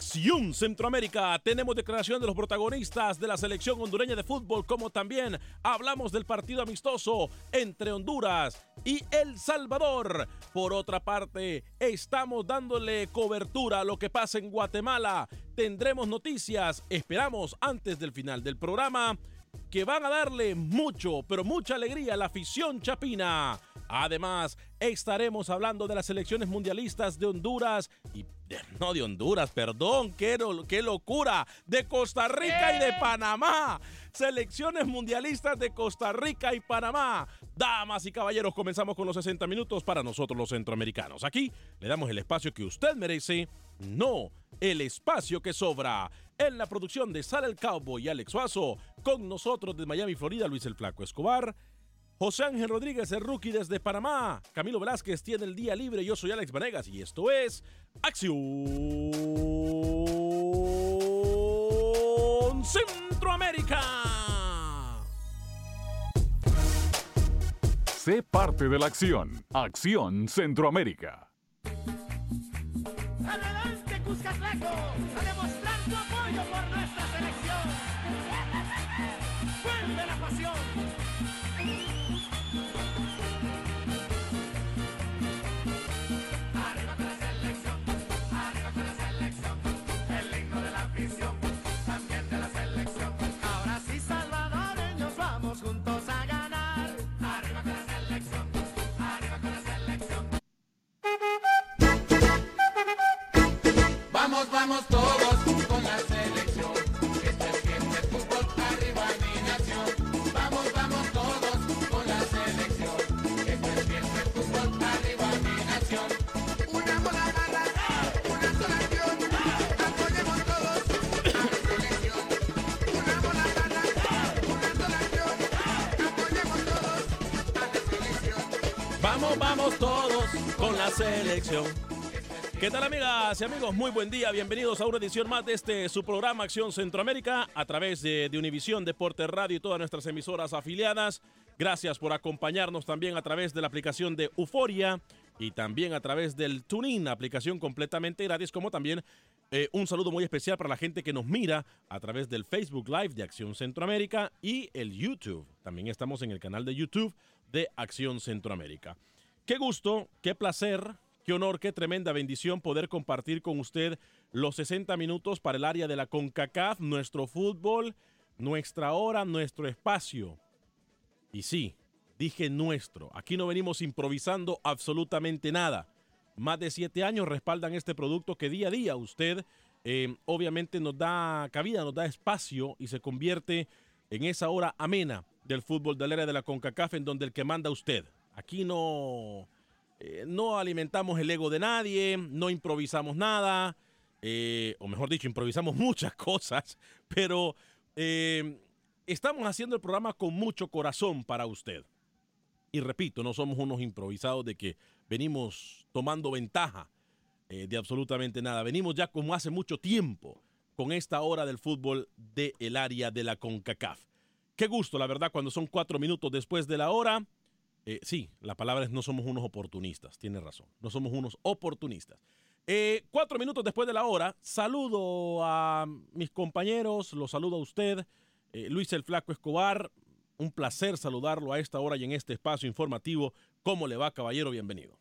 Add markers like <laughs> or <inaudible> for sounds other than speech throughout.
Acción Centroamérica tenemos declaración de los protagonistas de la selección hondureña de fútbol, como también hablamos del partido amistoso entre Honduras y El Salvador. Por otra parte, estamos dándole cobertura a lo que pasa en Guatemala. Tendremos noticias, esperamos antes del final del programa, que van a darle mucho, pero mucha alegría a la afición chapina. Además, estaremos hablando de las selecciones mundialistas de Honduras y no de Honduras, perdón, qué, lo- qué locura, de Costa Rica y de Panamá. Selecciones mundialistas de Costa Rica y Panamá. Damas y caballeros, comenzamos con los 60 minutos para nosotros los centroamericanos. Aquí le damos el espacio que usted merece, no el espacio que sobra. En la producción de Sale el Cowboy y Alex Suazo, con nosotros de Miami, Florida, Luis el Flaco Escobar. José Ángel Rodríguez, el rookie desde Panamá. Camilo Velázquez tiene el día libre. Yo soy Alex Vanegas y esto es Acción Centroamérica. Sé parte de la acción. Acción Centroamérica. Selección. ¿Qué tal amigas y amigos? Muy buen día, bienvenidos a una edición más de este su programa Acción Centroamérica a través de, de Univisión Deporte Radio y todas nuestras emisoras afiliadas. Gracias por acompañarnos también a través de la aplicación de Euforia y también a través del TuneIn, aplicación completamente gratis, como también eh, un saludo muy especial para la gente que nos mira a través del Facebook Live de Acción Centroamérica y el YouTube. También estamos en el canal de YouTube de Acción Centroamérica. Qué gusto, qué placer, qué honor, qué tremenda bendición poder compartir con usted los 60 minutos para el área de la CONCACAF, nuestro fútbol, nuestra hora, nuestro espacio. Y sí, dije nuestro. Aquí no venimos improvisando absolutamente nada. Más de siete años respaldan este producto que día a día usted eh, obviamente nos da cabida, nos da espacio y se convierte en esa hora amena del fútbol del área de la CONCACAF en donde el que manda usted. Aquí no, eh, no alimentamos el ego de nadie, no improvisamos nada, eh, o mejor dicho, improvisamos <laughs> muchas cosas, pero eh, estamos haciendo el programa con mucho corazón para usted. Y repito, no somos unos improvisados de que venimos tomando ventaja de absolutamente nada. Venimos ya como hace mucho tiempo con esta hora del fútbol del área de la CONCACAF. Qué gusto, la verdad, cuando son cuatro minutos después de la hora. Eh, sí, la palabra es no somos unos oportunistas, tiene razón, no somos unos oportunistas. Eh, cuatro minutos después de la hora, saludo a mis compañeros, lo saludo a usted, eh, Luis el Flaco Escobar, un placer saludarlo a esta hora y en este espacio informativo. ¿Cómo le va, caballero? Bienvenido.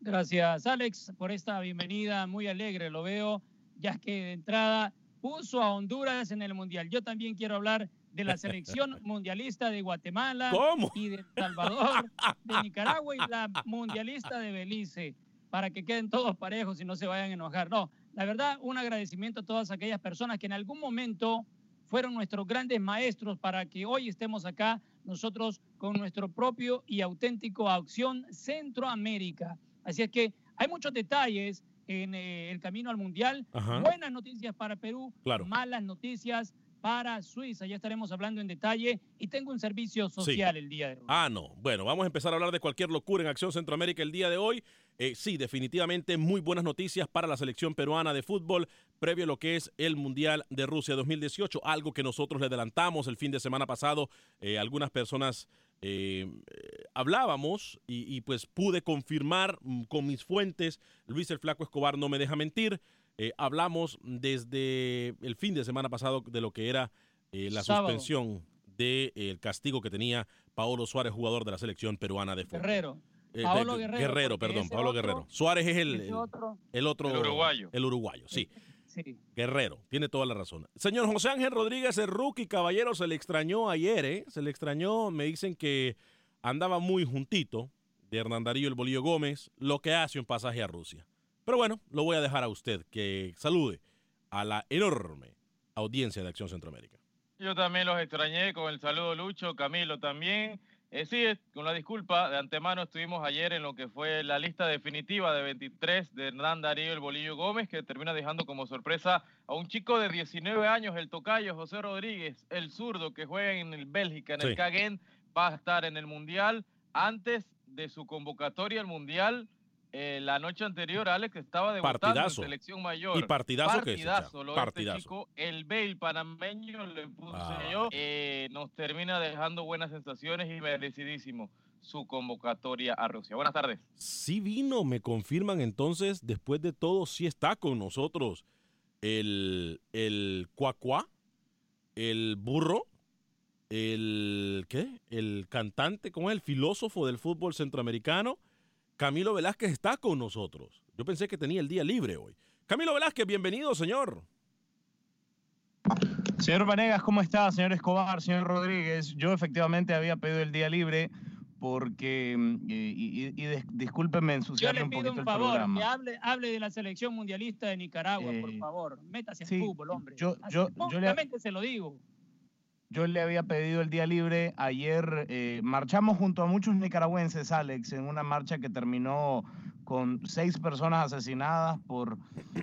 Gracias, Alex, por esta bienvenida. Muy alegre lo veo, ya que de entrada puso a Honduras en el Mundial. Yo también quiero hablar de la selección mundialista de Guatemala ¿Cómo? y de El Salvador, de Nicaragua y la mundialista de Belice, para que queden todos parejos y no se vayan a enojar. No, la verdad, un agradecimiento a todas aquellas personas que en algún momento fueron nuestros grandes maestros para que hoy estemos acá nosotros con nuestro propio y auténtico Acción Centroamérica. Así es que hay muchos detalles en eh, el camino al Mundial. Ajá. Buenas noticias para Perú, Claro. malas noticias para Suiza. Ya estaremos hablando en detalle y tengo un servicio social el día de hoy. Ah, no. Bueno, vamos a empezar a hablar de cualquier locura en Acción Centroamérica el día de hoy. Eh, sí, definitivamente muy buenas noticias para la selección peruana de fútbol previo a lo que es el Mundial de Rusia 2018, algo que nosotros le adelantamos el fin de semana pasado. Eh, algunas personas eh, hablábamos y, y, pues pude confirmar mm, con mis fuentes, Luis el Flaco Escobar no me deja mentir, eh, hablamos desde el fin de semana pasado de lo que era eh, la Sábado. suspensión del castigo que tenía Paolo Suárez, jugador de la selección peruana de fútbol. Guerrero. Eh, Paolo Guerrero, porque perdón, Paolo otro- Guerrero. Suárez es el, otro- el otro. El uruguayo. El uruguayo, sí. Sí. Guerrero, tiene toda la razón. Señor José Ángel Rodríguez, el rookie caballero, se le extrañó ayer, ¿eh? Se le extrañó, me dicen que andaba muy juntito de Hernán Darío el Bolillo Gómez, lo que hace un pasaje a Rusia. Pero bueno, lo voy a dejar a usted que salude a la enorme audiencia de Acción Centroamérica. Yo también los extrañé con el saludo Lucho, Camilo también. Eh, sí, con la disculpa, de antemano estuvimos ayer en lo que fue la lista definitiva de 23 de Hernán Darío el Bolillo Gómez, que termina dejando como sorpresa a un chico de 19 años, el tocayo José Rodríguez, el zurdo que juega en el Bélgica, en Sí. el Caguen, va a estar en el Mundial antes de su convocatoria al Mundial. Eh, la noche anterior, Alex estaba debutando Partidazo. en selección mayor. Y partidazo que es, Partidazo, lo de este Partidazo. chico. El Bale panameño le puse Ah. yo. eh, nos termina dejando buenas sensaciones y merecidísimo su convocatoria a Rusia. Buenas tardes. Sí vino, me confirman entonces, después de todo, sí está con nosotros el, el cuacuá, el burro, el, ¿qué? El cantante, ¿cómo es? El filósofo del fútbol centroamericano, Camilo Velázquez está con nosotros. Yo pensé que tenía el día libre hoy. Camilo Velázquez, bienvenido, señor. Señor Vanegas, ¿cómo está? Señor Escobar, señor Rodríguez, yo efectivamente había pedido el día libre porque, mm, y, y- y dis- discúlpenme Yo ensuciarle le un pido poquito un el favor, programa. que hable, hable de la selección mundialista de Nicaragua, por Eh, favor. Métase en sí, fútbol, hombre. yo- yo- yo le- se lo digo. Yo le había pedido el día libre. Ayer eh, marchamos junto a muchos nicaragüenses, Alex, en una marcha que terminó con seis personas asesinadas por,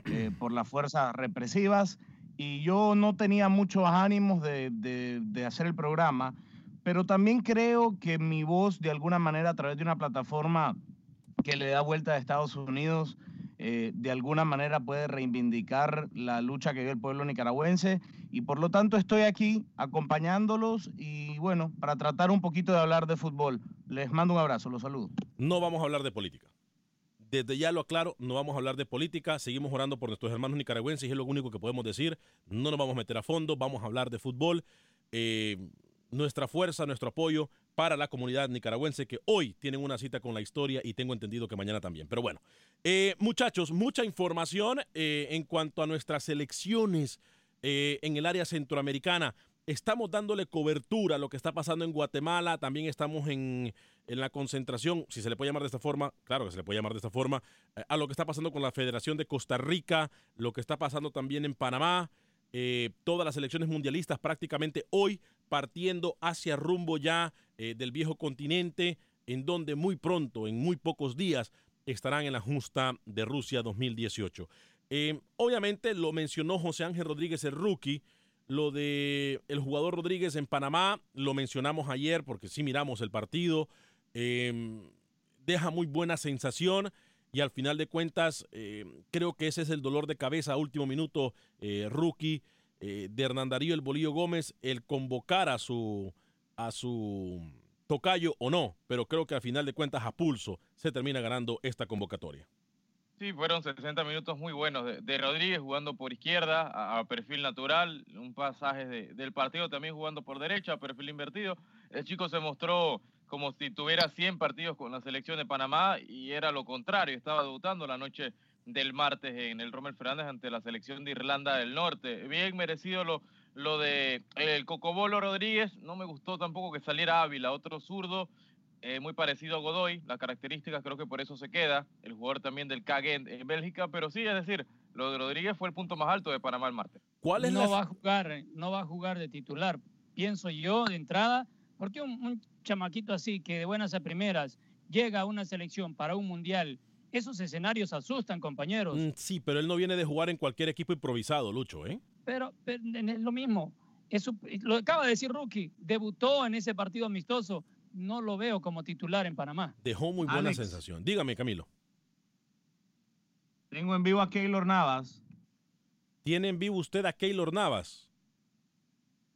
eh, por las fuerzas represivas. Y yo no tenía muchos ánimos de, de- de hacer el programa, pero también creo que mi voz, de alguna manera, a través de una plataforma que le da vuelta a Estados Unidos, eh, de alguna manera puede reivindicar la lucha que dio el pueblo nicaragüense y por lo tanto estoy aquí acompañándolos y bueno, para tratar un poquito de hablar de fútbol. Les mando un abrazo, los saludo. No vamos a hablar de política. Desde ya lo aclaro, no vamos a hablar de política, seguimos orando por nuestros hermanos nicaragüenses y es lo único que podemos decir. No nos vamos a meter a fondo, vamos a hablar de fútbol. Eh, nuestra fuerza, nuestro apoyo para la comunidad nicaragüense que hoy tienen una cita con la historia y tengo entendido que mañana también. Pero bueno, eh, muchachos, mucha información eh, en cuanto a nuestras elecciones eh, en el área centroamericana. Estamos dándole cobertura a lo que está pasando en Guatemala, también estamos en, en la concentración, si se le puede llamar de esta forma, claro que se le puede llamar de esta forma, a lo que está pasando con la Federación de Costa Rica, lo que está pasando también en Panamá, todas las elecciones mundialistas prácticamente hoy partiendo hacia rumbo ya eh, del viejo continente, en donde muy pronto, en muy pocos días, estarán en la justa de Rusia 2018. Eh, obviamente lo mencionó José Ángel Rodríguez, el rookie. Lo de el jugador Rodríguez en Panamá lo mencionamos ayer porque sí miramos el partido. Eh, deja muy buena sensación y al final de cuentas eh, creo que ese es el dolor de cabeza último minuto eh, rookie eh, de Hernán Darío el Bolillo Gómez el convocar a su a su tocayo o no, pero creo que al final de cuentas a pulso se termina ganando esta convocatoria. Sí, fueron 60 minutos muy buenos de, Rodríguez jugando por izquierda a, perfil natural, un pasaje de- del partido también jugando por derecha a perfil invertido. El chico se mostró como si tuviera 100 partidos con la selección de Panamá y era lo contrario, estaba debutando la noche del martes en el Rommel Fernández ante la selección de Irlanda del Norte. Bien merecido lo, lo de el Cocobolo Rodríguez, no me gustó tampoco que saliera Ávila, otro zurdo eh, muy parecido a Godoy, las características creo que por eso se queda, el jugador también del KG en, Bélgica, pero sí, es decir, lo de Rodríguez fue el punto más alto de Panamá el martes. ¿Cuál no va a jugar, no va a jugar de titular, pienso yo de entrada, porque un, un chamaquito así que de buenas a primeras llega a una selección para un mundial, esos escenarios asustan, compañeros. Mm, sí, pero él no viene de jugar en cualquier equipo improvisado, Lucho, ¿eh? Pero, pero es lo mismo. Eso, lo acaba de decir Rookie, debutó en ese partido amistoso. No lo veo como titular en Panamá. Dejó muy buena Alex. sensación. Dígame, Camilo. Tengo en vivo a Keylor Navas. ¿Tiene en vivo usted a Keylor Navas?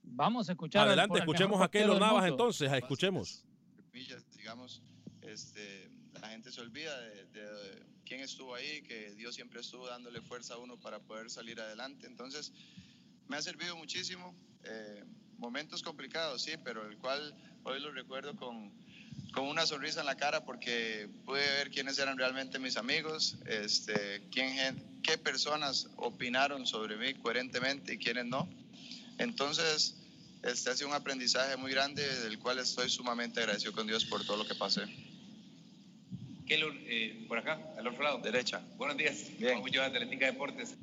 Vamos a escuchar. Adelante, escuchemos a Keylor Navas entonces, escuchemos. digamos, este, la gente se olvida de, de quién estuvo ahí, que Dios siempre estuvo dándole fuerza a uno para poder salir adelante. Entonces, me ha servido muchísimo. eh, momentos complicados, sí, pero el cual hoy lo recuerdo con, con una sonrisa en la cara porque pude ver quiénes eran realmente mis amigos, este, quién, qué personas opinaron sobre mí coherentemente y quiénes no. Entonces, este ha sido un aprendizaje muy grande del cual estoy sumamente agradecido con Dios por todo lo que pasé. Keylor, eh, por acá, al otro lado. Derecha. Buenos días. Bien. Juan Ulloa, de Atlética Deportes.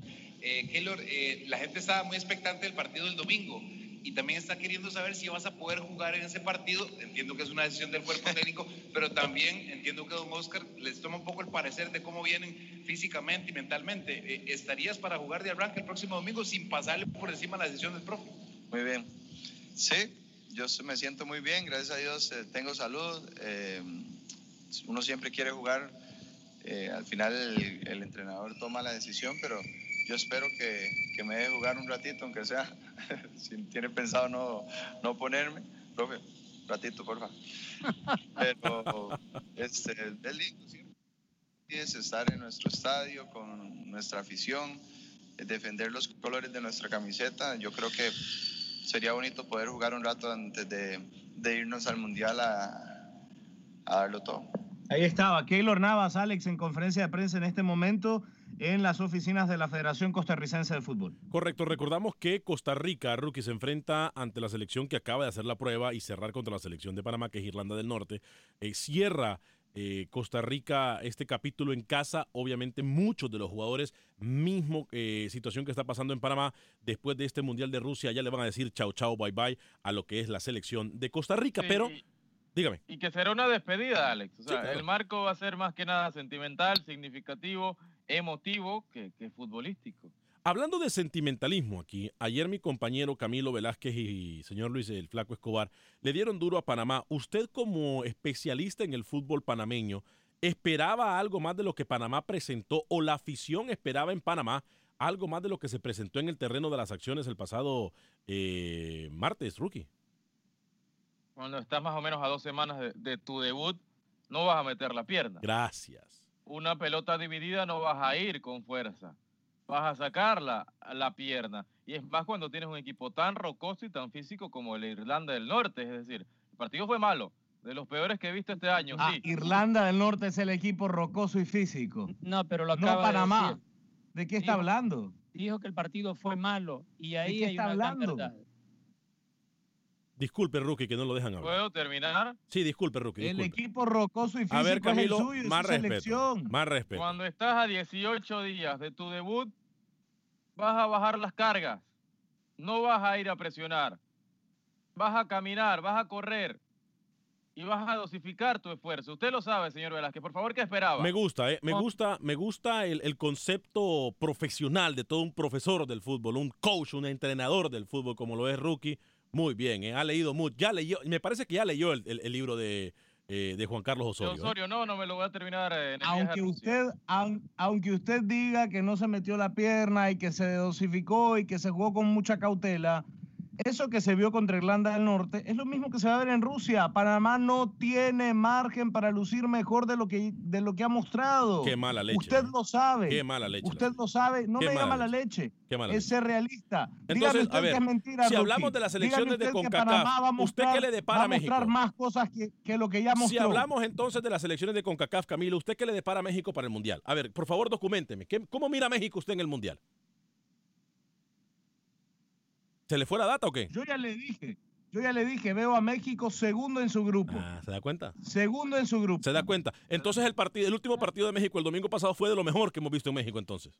Eh, Keylor, eh, la gente estaba muy expectante del partido del domingo y también está queriendo saber si vas a poder jugar en ese partido. Entiendo que es una decisión del cuerpo <laughs> técnico, pero también entiendo que don Oscar les toma un poco el parecer de cómo vienen físicamente y mentalmente. Eh, ¿Estarías para jugar de arranque el próximo domingo sin pasarle por encima la decisión del profe? Muy bien. Sí, yo me siento muy bien, gracias a Dios eh, tengo salud. eh, uno siempre quiere jugar. eh, al final el, el entrenador toma la decisión, pero yo espero que, que me deje jugar un ratito, aunque sea. <laughs> si tiene pensado no, no ponerme, profe, ratito, porfa. Pero este, es lindo, ¿sí? es estar en nuestro estadio con nuestra afición, defender los colores de nuestra camiseta. Yo creo que sería bonito poder jugar un rato antes de, de irnos al mundial a, a darlo todo. Ahí estaba Keylor Navas, Alex, en conferencia de prensa en este momento en las oficinas de la Federación Costarricense de Fútbol. Correcto, recordamos que Costa Rica, Rookie, se enfrenta ante la selección que acaba de hacer la prueba y cerrar contra la selección de Panamá, que es Irlanda del Norte. Eh, cierra eh, Costa Rica este capítulo en casa. Obviamente, muchos de los jugadores, mismo eh, situación que está pasando en Panamá, después de este Mundial de Rusia, ya le van a decir chao, chao, bye, bye a lo que es la selección de Costa Rica. Sí, Pero, dígame. Y que será una despedida, Alex. O sea, claro. el marco va a ser más que nada sentimental, significativo, emotivo que, que futbolístico. Hablando de sentimentalismo aquí, ayer mi compañero Camilo Velázquez y señor Luis el Flaco Escobar le dieron duro a Panamá. Usted como especialista en el fútbol panameño, ¿esperaba algo más de lo que Panamá presentó o la afición esperaba en Panamá algo más de lo que se presentó en el terreno de las acciones el pasado eh, martes, rookie? Cuando estás más o menos a dos semanas de, de tu debut, no vas a meter la pierna. Gracias. Una pelota dividida no vas a ir con fuerza. Vas a sacarla a la pierna. Y es más cuando tienes un equipo tan rocoso y tan físico como el Irlanda del Norte. Es decir, el partido fue malo, De los peores que he visto este año, Ah, sí. Irlanda del Norte es el equipo rocoso y físico. No, pero lo No acaba de Panamá. decir. ¿De qué está Dijo- hablando? Dijo que el partido fue malo y ahí qué hay está una gran hablando? verdad. Disculpe, Rookie, que no lo dejan hablar. ¿Puedo terminar? Sí, disculpe, Rookie. El equipo rocoso y físico A ver, es Camilo, el suyo, es más su respeto. selección. Más respeto. Cuando estás a 18 días de tu debut, vas a bajar las cargas. No vas a ir a presionar. Vas a caminar, vas a correr. Y vas a dosificar tu esfuerzo. Usted lo sabe, señor Velázquez. Por favor, ¿qué esperaba? Me gusta, ¿eh? Me gusta, me gusta el, el concepto profesional de todo un profesor del fútbol, un coach, un entrenador del fútbol como lo es Rookie. Muy bien, ¿eh? ha leído mucho. Ya leyó, me parece que ya leyó el, el- el libro de, eh, de Juan Carlos Osorio. ¿eh? Osorio, no, no me lo voy a terminar eh, en el viaje a Aunque usted, aun- aunque usted diga que no se metió la pierna y que se dosificó y que se jugó con mucha cautela, eso que se vio contra Irlanda del Norte es lo mismo que se va a ver en Rusia. Panamá no tiene margen para lucir mejor de lo que, de lo que ha mostrado. Qué mala leche. Usted lo sabe. Qué mala leche. Usted lo sabe. No Qué me llama la leche. Qué mala es leche. ser realista. Entonces, usted a ver, que es mentira. si hablamos de las Dígame selecciones de CONCACAF, ¿usted qué mostrar- le depara va a mostrar más cosas que, que lo que ya mostró. Si hablamos entonces de las selecciones de CONCACAF, Camilo, ¿usted qué le depara a México para el Mundial? A ver, por favor, documenteme. ¿Qué- ¿Cómo mira México usted en el Mundial? ¿Se le fue la data o qué? Yo ya le dije, yo ya le dije, veo a México segundo en su grupo. Ah, ¿Se da cuenta? Segundo en su grupo. Se da cuenta. Entonces el partido, el último partido de México el domingo pasado fue de lo mejor que hemos visto en México entonces.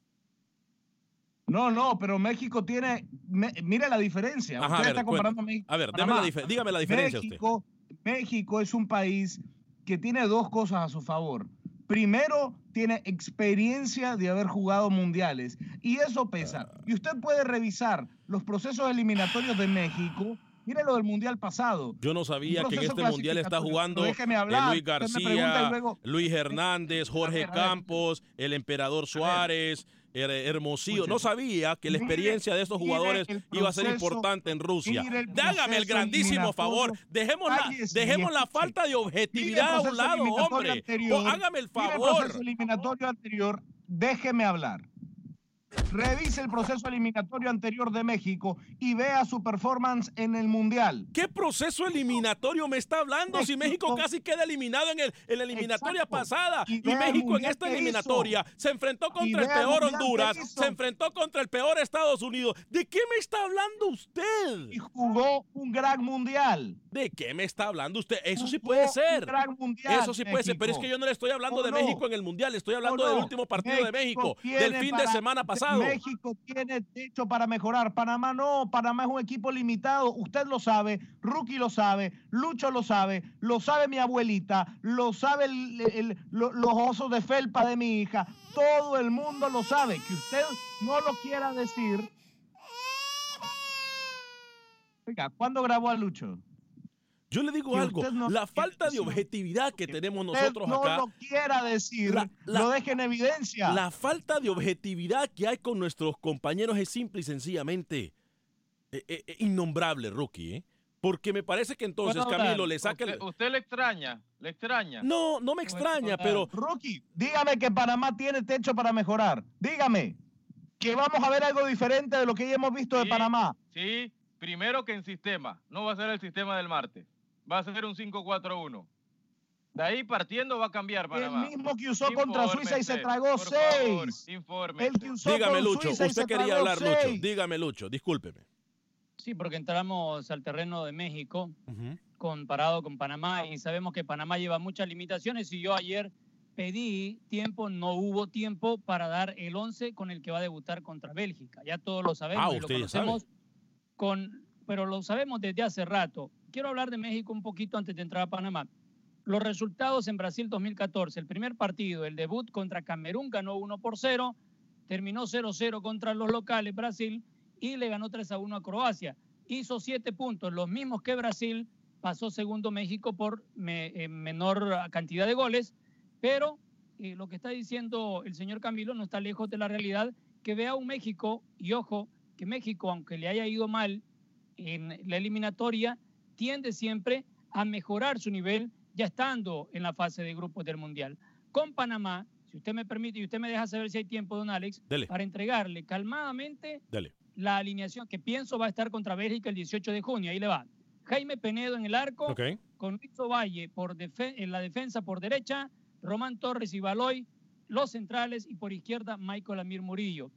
No, no, pero México tiene, me- mire la diferencia. Ajá, a usted ver, está comparando cuenta. México. A ver, la dígame la diferencia usted. México, México es un país que tiene dos cosas a su favor. Primero, tiene experiencia de haber jugado mundiales y eso pesa. Y usted puede revisar los procesos eliminatorios de México. Mire lo del mundial pasado. Yo no sabía que en este mundial está jugando eh, hablar. Luis García, luego- Luis Hernández, Jorge. Campos, el emperador Suárez, Hermosillo. No sabía que la experiencia de estos mire jugadores el iba a ser importante en Rusia. mire el el grandísimo favor. Dejemos la, dejemos la falta de el objetividad a un lado, hombre. anterior. Hágame el favor. proceso eliminatorio anterior, déjeme hablar. Revise el proceso eliminatorio anterior de México y vea su performance en el Mundial. ¿Qué proceso eliminatorio me está hablando si México casi queda eliminado en, el, en la eliminatoria Exacto. pasada? Y México en esta hizo. eliminatoria se enfrentó contra el peor Honduras, se enfrentó contra el peor Estados Unidos. ¿De qué me está hablando usted? Y jugó un gran Mundial. ¿De qué me está hablando usted? Eso sí puede un ser. gran mundial, Eso sí puede ser, pero es que yo no le estoy hablando ¿O de? México en el Mundial, estoy hablando ¿O del último partido de México, del fin de semana pasado. México tiene techo para mejorar. Panamá no. Panamá es un equipo limitado. Usted lo sabe. Rookie lo sabe. Lucho lo sabe. Lo sabe mi abuelita. Lo sabe el- el- lo- los osos de felpa de mi hija. Todo el mundo lo sabe. Que usted no lo quiera decir. ¿cuándo grabó a Lucho? Yo le digo algo, no la falta de objetividad que tenemos nosotros no acá. lo quiera decir. La- la- lo deje en evidencia. La falta de objetividad que hay con nuestros compañeros es simple y sencillamente eh, eh, eh, innombrable, Rookie. ¿eh? Porque me parece que entonces Bueno, Camilo le saca el... usted, usted le extraña, le extraña. No, no me extraña, pero Rookie, dígame que Panamá tiene techo para mejorar. Dígame que vamos a ver algo diferente de lo que ya hemos visto de Panamá. Sí, primero que en sistema. No va a ser el sistema del martes. Va a ser un 5-4-1. De ahí partiendo va a cambiar Panamá. El mismo que usó contra Suiza y se tragó por favor, seis. infórmese. El que usó dígame con Lucho, Suiza usted quería hablar Lucho, dígame Lucho, discúlpeme. Sí, porque entramos al terreno de México comparado con Panamá y sabemos que Panamá lleva muchas limitaciones y yo ayer pedí tiempo, no hubo tiempo para dar el 11 con el que va a debutar contra Bélgica. Ya todos lo sabemos Ah, y lo usted ya sabe. conocemos con pero lo sabemos desde hace rato. Quiero hablar de México un poquito antes de entrar a Panamá. Los resultados en Brasil 2014, el primer partido, el debut contra Camerún ganó 1 por 0, terminó 0-0 contra los locales Brasil y le ganó 3 a 1 a Croacia. Hizo 7 puntos, los mismos que Brasil, pasó segundo México por eh, menor cantidad de goles, pero eh, lo que está diciendo el señor Camilo no está lejos de la realidad, que vea un México, y ojo, que México, aunque le haya ido mal en la eliminatoria, tiende siempre a mejorar su nivel ya estando en la fase de grupos del Mundial. Con Panamá, si usted me permite y usted me deja saber si hay tiempo, don Alex, Dele. para entregarle calmadamente la alineación que pienso va a estar contra Bélgica el 18 de junio. Ahí le va. Jaime Penedo en el arco, con Luis Ovalle por en la defensa por derecha, Román Torres y Baloy, los centrales, y por izquierda, Michael Amir Murillo.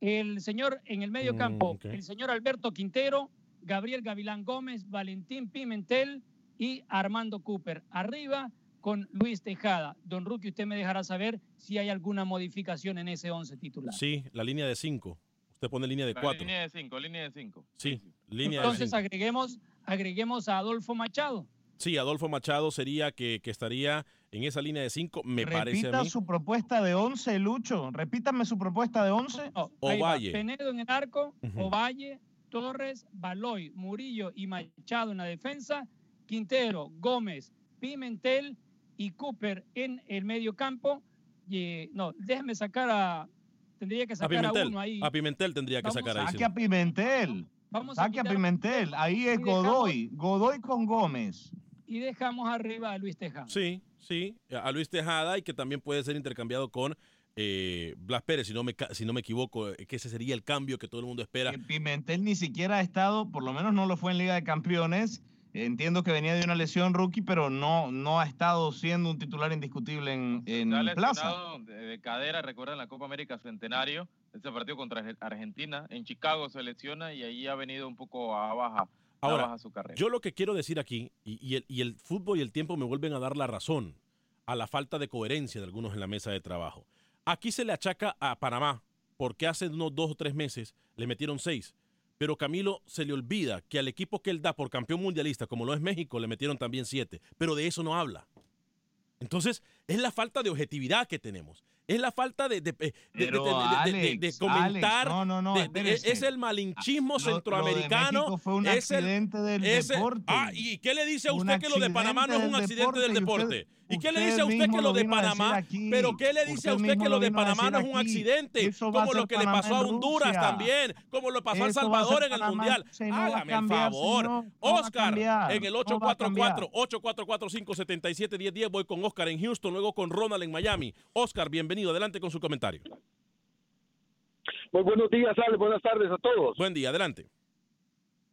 El señor en el medio Mm, campo, el señor Alberto Quintero, Gabriel Gavilán Gómez, Valentín Pimentel y Armando Cooper. Arriba con Luis Tejada. Don Ruki, usted me dejará saber si hay alguna modificación en ese 11 titular. Sí, la línea de 5. Usted pone línea de La 4. Línea de cinco, línea de cinco. Sí, línea de Entonces 5. agreguemos, agreguemos a Adolfo Machado. Sí, Adolfo Machado sería que, que estaría en esa línea de 5, me parece a Repita mí. su propuesta de 11, Lucho. Repítame su propuesta de 11. Ahí va, Ovalle. Penedo en el arco, Ujú. Ovalle, Torres, Baloy, Murillo y Machado en la defensa, Quintero, Gómez, Pimentel y Cooper en el medio campo. Y, no, déjame sacar a. Tendría que A sacar a, Pimentel. uno ahí. A Pimentel tendría que Vamos sacar ahí. Saque a Pimentel. Vamos a Saque a quitar- Pimentel. Ahí es Godoy. Godoy con Gómez. Y dejamos arriba a Luis Tejada. Sí, sí, a Luis Tejada y que también puede ser intercambiado con eh, Blas Pérez, si no, me, si no me equivoco, eh, que ese sería el cambio que todo el mundo espera. Pimentel ni siquiera ha estado, por lo menos no lo fue en Liga de Campeones. Entiendo que venía de una lesión rookie, pero no, no ha estado siendo un titular indiscutible en, en Está plaza. de, de cadera, recuerdan la Copa América Centenario, ese partido contra Arge- Argentina, en Chicago se lesiona y ahí ha venido un poco a baja, a Ahora, baja su carrera. Yo lo que quiero decir aquí, y, y el, y el fútbol y el tiempo me vuelven a dar la razón a la falta de coherencia de algunos en la mesa de trabajo. Aquí se le achaca a Panamá, porque hace unos dos o tres meses le metieron seis. Pero Camilo se le olvida que al equipo que él da por campeón mundialista, como lo es México, le metieron también siete. Pero de eso no habla. Entonces, es la falta de objetividad que tenemos. Es la falta de, de- comentar. Alex, no, no, no, es el malinchismo Lo- lo de centroamericano. Fue un es el- accidente del es el- deporte. ah, ¿y qué le dice a usted que lo de Panamá no es un accidente del del deporte? ¿Y qué le dice a usted que lo de Panamá? ¿Pero qué le dice a Usted que lo de Panamá no es un accidente? Como lo que le pasó a Honduras también, como lo pasó a El Salvador en el Mundial. Hágame el favor. Oscar, en el no va a cambiar. 844-844-577-1010 voy con Oscar en Houston, luego con Ronald en Miami. Oscar, bienvenido. Adelante con su comentario. Muy buenos días, Alex. Buenas tardes a todos. Buen día, adelante.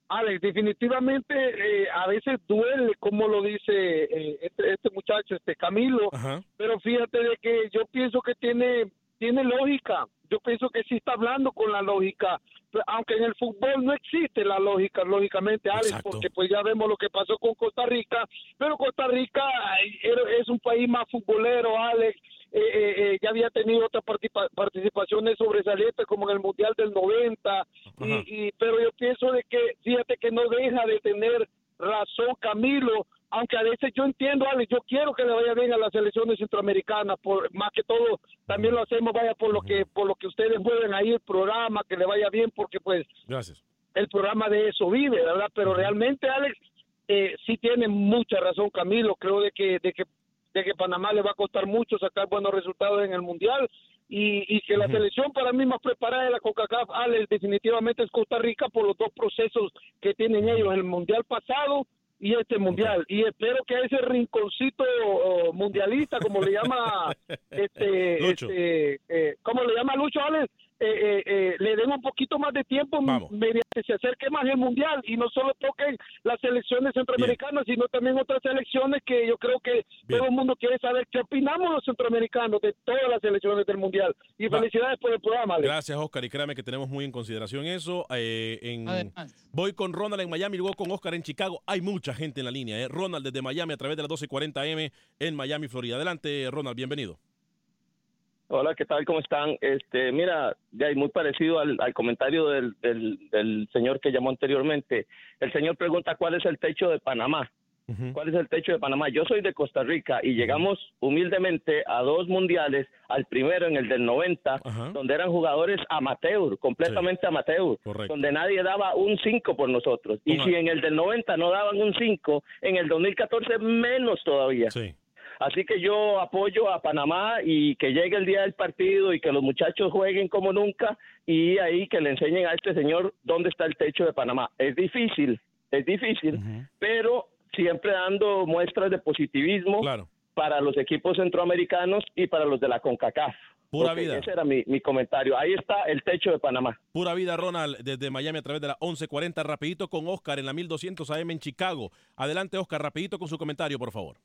Alex, definitivamente eh, a veces duele, como lo dice eh, este, este muchacho, este Camilo, pero fíjate de que yo pienso que tiene, tiene lógica. Yo pienso que sí está hablando con la lógica, aunque en el fútbol no existe la lógica, lógicamente, Alex, Exacto. porque pues ya vemos lo que pasó con Costa Rica, pero Costa Rica era- es un país más futbolero, Alex. Eh, eh, eh, ya había tenido otras participa- participaciones sobresalientes como en el Mundial del 90 y, y- pero yo pienso de que fíjate que no deja de tener razón Camilo aunque a veces yo entiendo Alex yo quiero que le vaya bien a las selecciones centroamericanas por más que todo también lo hacemos vaya por lo que por lo que ustedes mueven ahí el programa que le vaya bien porque pues Gracias. el programa de eso vive, ¿verdad? Pero realmente, Alex, eh, sí tiene mucha razón Camilo. Creo de que, de que de que Panamá le va a costar mucho sacar buenos resultados en el Mundial y, y que la selección para mí más preparada de la CONCACAF, Alex, definitivamente es Costa Rica por los dos procesos que tienen ellos, el Mundial pasado y este Mundial. Y espero que ese rinconcito mundialista, como le llama <laughs> este, Lucho. este eh, ¿cómo le llama Lucho, Alex? Eh, eh, eh, le den un poquito más de tiempo mediante se acerque más el mundial y no solo toquen las selecciones centroamericanas, sino también otras selecciones que yo creo que todo el mundo quiere saber qué opinamos los centroamericanos de todas las selecciones del mundial. Y Va. felicidades por el programa, Alex. Gracias, Oscar. Y créame que tenemos muy en consideración eso. Eh, en, voy con Ronald en Miami, luego con Oscar en Chicago. Hay mucha gente en la línea. ¿eh? Ronald desde Miami a través de las 1240M en Miami, Florida. Adelante, Ronald, bienvenido. Hola, ¿qué tal? ¿Cómo están? Este, mira, ya muy parecido al, al comentario del, del, del señor que llamó anteriormente. El señor pregunta cuál es el techo de Panamá. ¿Cuál es el techo de Panamá? Yo soy de Costa Rica y llegamos humildemente a dos mundiales, al primero en el del 90, donde eran jugadores amateur, completamente amateur, donde nadie daba un 5 por nosotros. Y si en el del 90 no daban un 5, en el 2014 menos todavía. Así que yo apoyo a Panamá y que llegue el día del partido y que los muchachos jueguen como nunca y ahí que le enseñen a este señor dónde está el techo de Panamá. Es difícil, es difícil, pero siempre dando muestras de positivismo para los equipos centroamericanos y para los de la CONCACAF. Pura vida. Ese era mi, mi comentario. Ahí está el techo de Panamá. Pura vida, Ronald, desde Miami a través de la 1140, rapidito con Oscar en la 1200 AM en Chicago. Adelante, Oscar, rapidito con su comentario, por favor.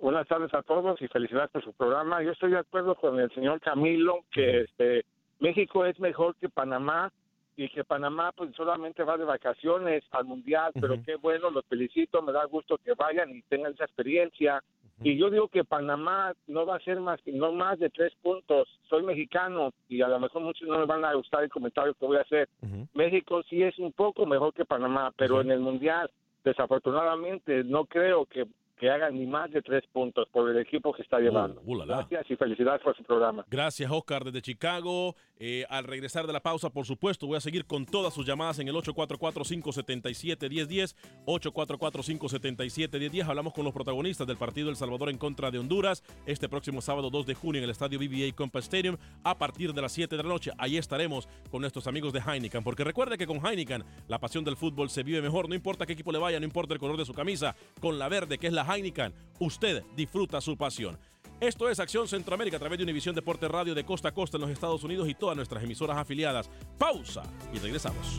Buenas tardes a todos y felicidades por su programa. Yo estoy de acuerdo con el señor Camilo que este México es mejor que Panamá y que Panamá pues solamente va de vacaciones al mundial, pero qué bueno, los felicito, me da gusto que vayan y tengan esa experiencia. Y yo digo que Panamá no va a ser más que no más de tres puntos. Soy mexicano y a lo mejor muchos no me van a gustar el comentario que voy a hacer. México sí es un poco mejor que Panamá, pero en el mundial desafortunadamente no creo que que hagan ni más de tres puntos por el equipo que está llevando. uh, la. Gracias y felicidades por su programa. Gracias, Oscar, desde Chicago. Eh, al regresar de la pausa, por supuesto, voy a seguir con todas sus llamadas en el 844-577-1010. 844-577-1010. Hablamos con los protagonistas del partido El Salvador en contra de Honduras este próximo sábado 2 de junio en el estadio BBA Compass Stadium a partir de las 7 de la noche. Ahí estaremos con nuestros amigos de Heineken, porque recuerde que con Heineken la pasión del fútbol se vive mejor. No importa qué equipo le vaya, no importa el color de su camisa, con la verde, que es la Heineken, usted disfruta su pasión. Esto es Acción Centroamérica a través de Univisión Deporte Radio de costa a costa en los Estados Unidos y todas nuestras emisoras afiliadas. Pausa y regresamos.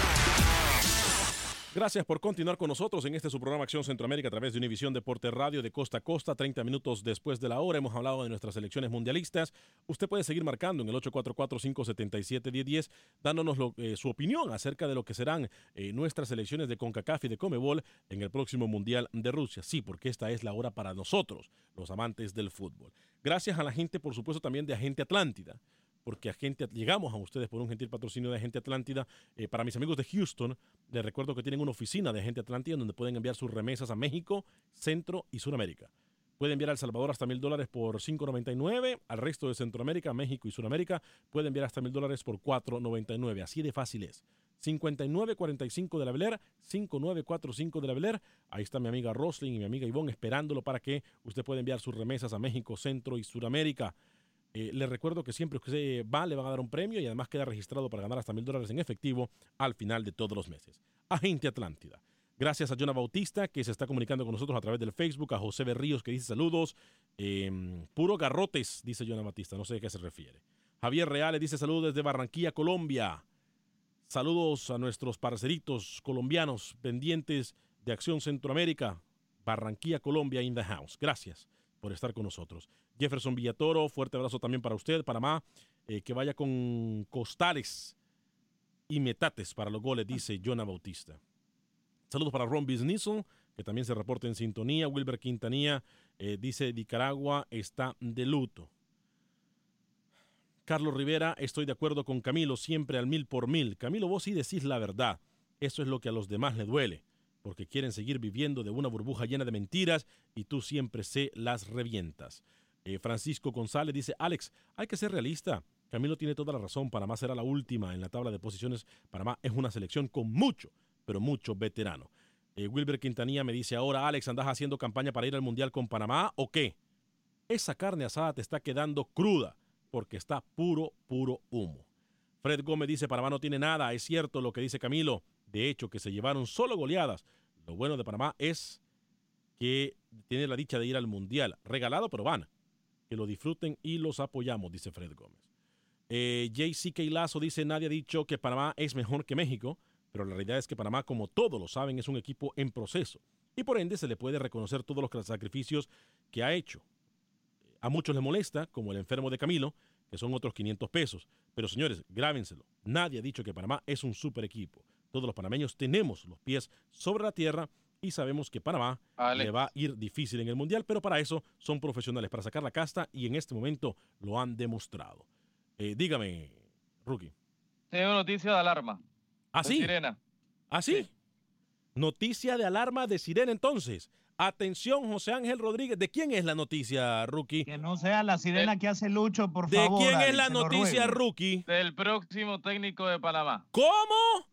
Gracias por continuar con nosotros en este su programa Acción Centroamérica a través de Univisión Deporte Radio de costa a costa. 30 minutos después de la hora hemos hablado de nuestras elecciones mundialistas. Usted puede seguir marcando en el 844-577-1010 dándonos eh, su opinión acerca de lo que serán eh, nuestras elecciones de CONCACAF y de COMEBOL en el próximo Mundial de Rusia. Sí, porque esta es la hora para nosotros, los amantes del fútbol. Gracias a la gente, por supuesto, también de Agente Atlántida porque Agente, llegamos a ustedes por un gentil patrocinio de Agente Atlántida. Eh, para mis amigos de Houston, les recuerdo que tienen una oficina de Agente Atlántida donde pueden enviar sus remesas a México, Centro y Sudamérica. Puede enviar a El Salvador hasta mil dólares por 5.99, al resto de Centroamérica, México y Sudamérica puede enviar hasta mil dólares por 4.99. Así de fácil es. 5945 de la Beler, 5945 de la Beler. Ahí está mi amiga Roslyn y mi amiga Ivonne esperándolo para que usted pueda enviar sus remesas a México, Centro y Sudamérica. Eh, les recuerdo que siempre que usted va le van a dar un premio y además queda registrado para ganar hasta mil dólares en efectivo al final de todos los meses. Agente Atlántida. Gracias a Jonah Bautista que se está comunicando con nosotros a través del Facebook, a José Berríos que dice saludos. Eh, puro garrotes, dice Jonah Bautista, no sé a qué se refiere. Javier Reales dice saludos desde Barranquilla, Colombia. Saludos a nuestros parceritos colombianos pendientes de Acción Centroamérica. Barranquilla, Colombia, in the house. Gracias por estar con nosotros. Jefferson Villatoro, fuerte abrazo también para usted, Panamá. Eh, que vaya con costales y metates para los goles, dice Jonah Bautista. Saludos para Ron Bisnissen, que también se reporta en sintonía. Wilber Quintanilla eh, dice Nicaragua está de luto. Carlos Rivera, estoy de acuerdo con Camilo, siempre al mil por mil. Camilo, vos sí decís la verdad. Eso es lo que a los demás le duele, porque quieren seguir viviendo de una burbuja llena de mentiras y tú siempre se las revientas. Eh, Francisco González dice, Alex, hay que ser realista. Camilo tiene toda la razón, Panamá será la última en la tabla de posiciones. Panamá es una selección con mucho, pero mucho veterano. Eh, Wilber Quintanilla me dice ahora, Alex, ¿andás haciendo campaña para ir al Mundial con Panamá o qué? Esa carne asada te está quedando cruda porque está puro, puro humo. Fred Gómez dice, Panamá no tiene nada, es cierto lo que dice Camilo. De hecho, que se llevaron solo goleadas. Lo bueno de Panamá es que tiene la dicha de ir al Mundial. Regalado, pero van. Que lo disfruten y los apoyamos, dice Fred Gómez. Eh, JCK Lazo dice, nadie ha dicho que Panamá es mejor que México, pero la realidad es que Panamá, como todos lo saben, es un equipo en proceso. Y por ende se le puede reconocer todos los sacrificios que ha hecho. A muchos les molesta, como el enfermo de Camilo, que son otros 500 pesos. Pero señores, grábenselo. Nadie ha dicho que Panamá es un super equipo. Todos los panameños tenemos los pies sobre la tierra y sabemos que Panamá Alex. le va a ir difícil en el Mundial, pero para eso son profesionales, para sacar la casta y en este momento lo han demostrado. Eh, dígame, Rookie. Tengo noticia de alarma. ¿Ah, de sí? Sirena. ¿Ah, sí? Noticia de alarma de sirena entonces. Atención, José Ángel Rodríguez. ¿De quién es la noticia, Rookie? Que no sea la sirena que hace Lucho, por ¿De favor. quién es la noticia. Rookie? Del próximo técnico de Panamá. ¿Cómo?